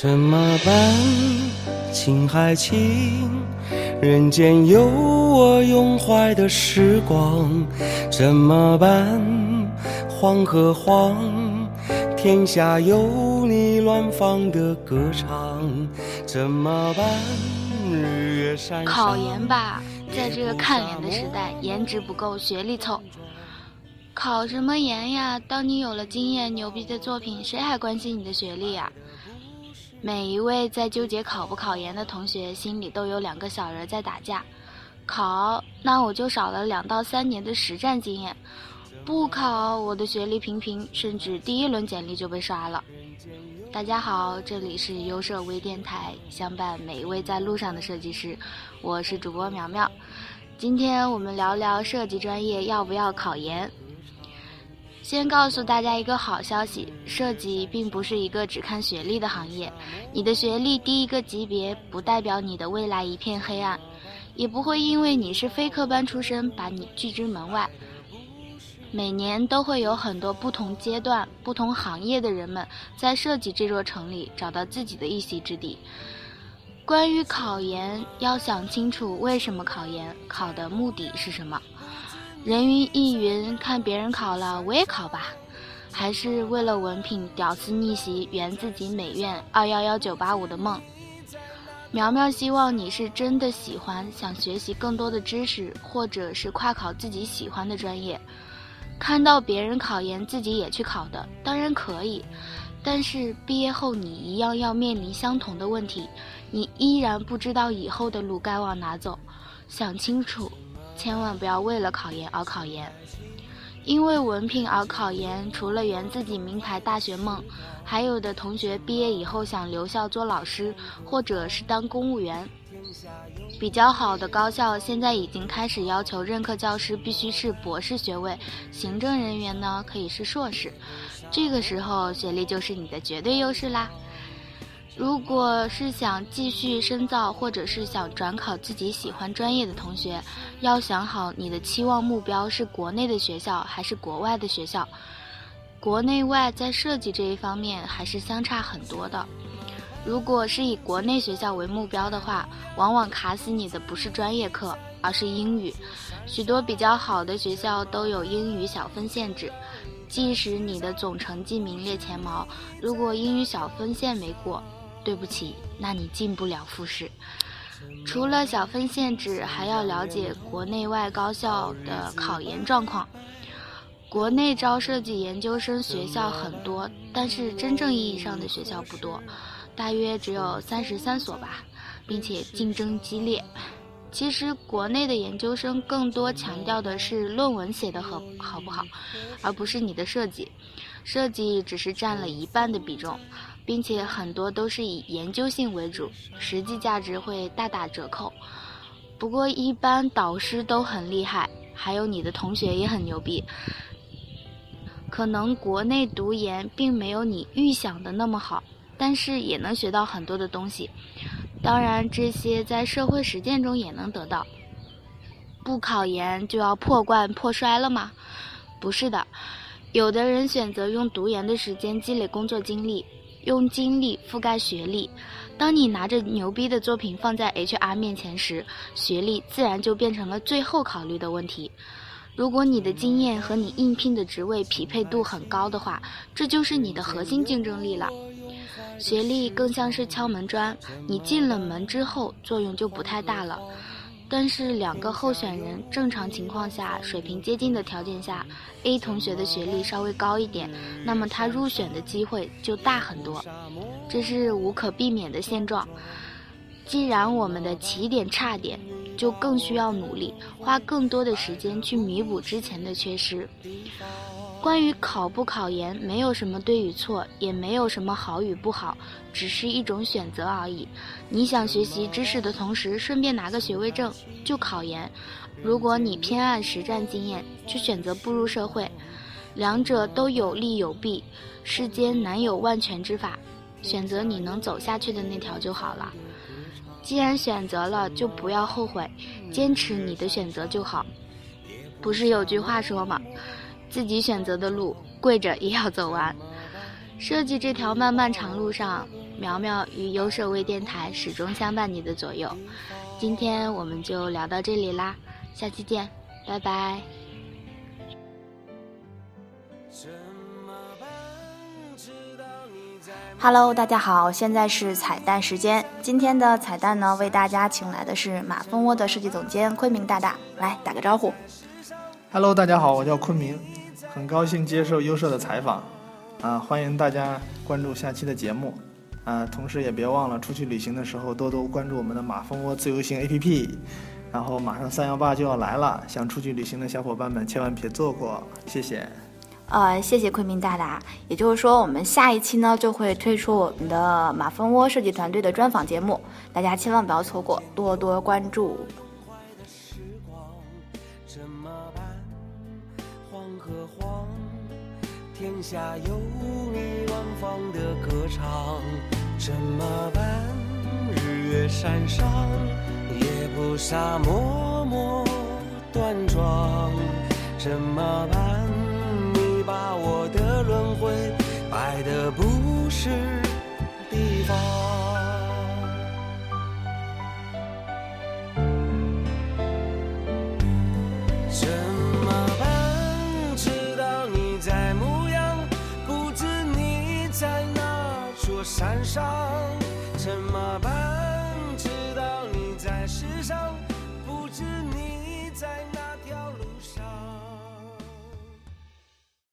怎么办？情还轻，人间有我永怀的时光。怎么办？黄河黄，天下有你乱放的歌唱。怎么办？日月山考研吧，在这个看脸的时代，颜值不够，学历凑。考什么研呀？当你有了经验、牛逼的作品，谁还关心你的学历呀？每一位在纠结考不考研的同学，心里都有两个小人在打架。考，那我就少了两到三年的实战经验；不考，我的学历平平，甚至第一轮简历就被刷了。大家好，这里是优设微电台，相伴每一位在路上的设计师，我是主播苗苗。今天我们聊聊设计专业要不要考研。先告诉大家一个好消息，设计并不是一个只看学历的行业。你的学历低一个级别，不代表你的未来一片黑暗，也不会因为你是非科班出身把你拒之门外。每年都会有很多不同阶段、不同行业的人们在设计这座城里找到自己的一席之地。关于考研，要想清楚为什么考研，考的目的是什么。人云亦云，看别人考了，我也考吧，还是为了文凭屌丝逆袭，圆自己美院二幺幺九八五的梦。苗苗希望你是真的喜欢，想学习更多的知识，或者是跨考自己喜欢的专业。看到别人考研，自己也去考的，当然可以，但是毕业后你一样要面临相同的问题，你依然不知道以后的路该往哪走，想清楚。千万不要为了考研而考研，因为文凭而考研，除了圆自己名牌大学梦，还有的同学毕业以后想留校做老师，或者是当公务员。比较好的高校现在已经开始要求任课教师必须是博士学位，行政人员呢可以是硕士。这个时候学历就是你的绝对优势啦。如果是想继续深造，或者是想转考自己喜欢专业的同学，要想好你的期望目标是国内的学校还是国外的学校。国内外在设计这一方面还是相差很多的。如果是以国内学校为目标的话，往往卡死你的不是专业课，而是英语。许多比较好的学校都有英语小分限制，即使你的总成绩名列前茅，如果英语小分线没过。对不起，那你进不了复试。除了小分限制，还要了解国内外高校的考研状况。国内招设计研究生学校很多，但是真正意义上的学校不多，大约只有三十三所吧，并且竞争激烈。其实国内的研究生更多强调的是论文写的好好不好，而不是你的设计。设计只是占了一半的比重。并且很多都是以研究性为主，实际价值会大打折扣。不过一般导师都很厉害，还有你的同学也很牛逼。可能国内读研并没有你预想的那么好，但是也能学到很多的东西。当然，这些在社会实践中也能得到。不考研就要破罐破摔了吗？不是的，有的人选择用读研的时间积累工作经历。用精力覆盖学历，当你拿着牛逼的作品放在 HR 面前时，学历自然就变成了最后考虑的问题。如果你的经验和你应聘的职位匹配度很高的话，这就是你的核心竞争力了。学历更像是敲门砖，你进了门之后作用就不太大了。但是两个候选人正常情况下水平接近的条件下，A 同学的学历稍微高一点，那么他入选的机会就大很多，这是无可避免的现状。既然我们的起点差点，就更需要努力，花更多的时间去弥补之前的缺失。关于考不考研，没有什么对与错，也没有什么好与不好，只是一种选择而已。你想学习知识的同时顺便拿个学位证，就考研；如果你偏爱实战经验，就选择步入社会。两者都有利有弊，世间难有万全之法，选择你能走下去的那条就好了。既然选择了，就不要后悔，坚持你的选择就好。不是有句话说吗？自己选择的路，跪着也要走完。设计这条漫漫长路上，苗苗与优设微电台始终相伴你的左右。今天我们就聊到这里啦，下期见，拜拜。Hello，大家好，现在是彩蛋时间。今天的彩蛋呢，为大家请来的是马蜂窝的设计总监昆明大大，来打个招呼。Hello，大家好，我叫昆明，很高兴接受优设的采访，啊，欢迎大家关注下期的节目，啊，同时也别忘了出去旅行的时候多多关注我们的马蜂窝自由行 APP，然后马上三幺八就要来了，想出去旅行的小伙伴们千万别错过，谢谢。呃，谢谢昆明大大。也就是说，我们下一期呢就会推出我们的马蜂窝设计团队的专访节目，大家千万不要错过，多多关注。天下有你万方的歌唱，怎么办？日月山上夜不傻，默默端庄，怎么办？你把我的轮回摆的不是山上怎么办？知道你在世上，不知你在哪。